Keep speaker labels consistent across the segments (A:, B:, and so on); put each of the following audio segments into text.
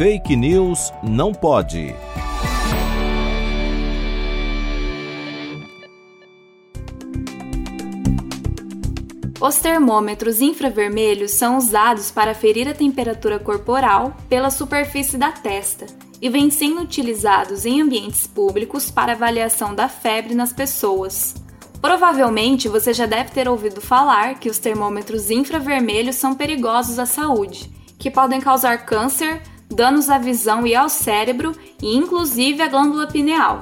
A: Fake News não pode.
B: Os termômetros infravermelhos são usados para ferir a temperatura corporal pela superfície da testa e vêm sendo utilizados em ambientes públicos para avaliação da febre nas pessoas. Provavelmente você já deve ter ouvido falar que os termômetros infravermelhos são perigosos à saúde, que podem causar câncer, danos à visão e ao cérebro e inclusive à glândula pineal.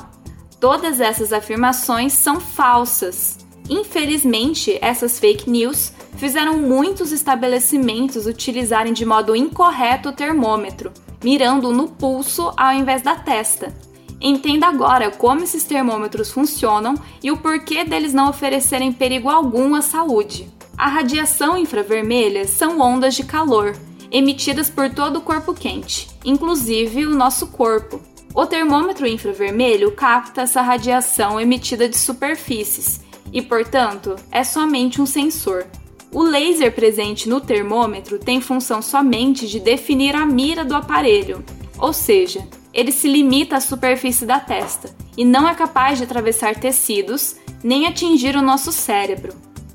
B: Todas essas afirmações são falsas. Infelizmente, essas fake news fizeram muitos estabelecimentos utilizarem de modo incorreto o termômetro, mirando no pulso ao invés da testa. Entenda agora como esses termômetros funcionam e o porquê deles não oferecerem perigo algum à saúde. A radiação infravermelha são ondas de calor emitidas por todo o corpo quente, inclusive o nosso corpo. O termômetro infravermelho capta essa radiação emitida de superfícies e, portanto, é somente um sensor. O laser presente no termômetro tem função somente de definir a mira do aparelho, ou seja, ele se limita à superfície da testa e não é capaz de atravessar tecidos nem atingir o nosso cérebro.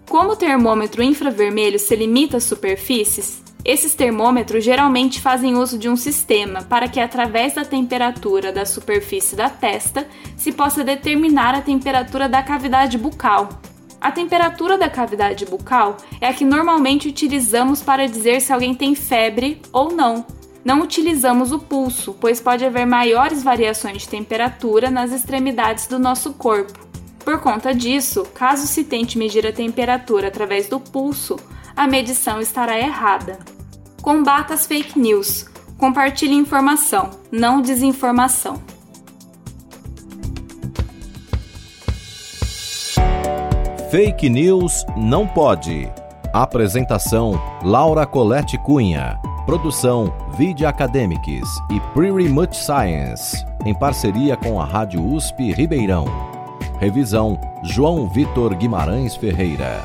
B: Como o termômetro infravermelho se limita às superfícies, esses termômetros geralmente fazem uso de um sistema para que, através da temperatura da superfície da testa, se possa determinar a temperatura da cavidade bucal. A temperatura da cavidade bucal é a que normalmente utilizamos para dizer se alguém tem febre ou não. Não utilizamos o pulso, pois pode haver maiores variações de temperatura nas extremidades do nosso corpo. Por conta disso, caso se tente medir a temperatura através do pulso, a medição estará errada. Combata as fake news. Compartilhe informação, não desinformação.
A: Fake News não pode. Apresentação: Laura Colette Cunha. Produção: Video Academics e Pretty Much Science, em parceria com a Rádio USP Ribeirão. Revisão: João Vitor Guimarães Ferreira.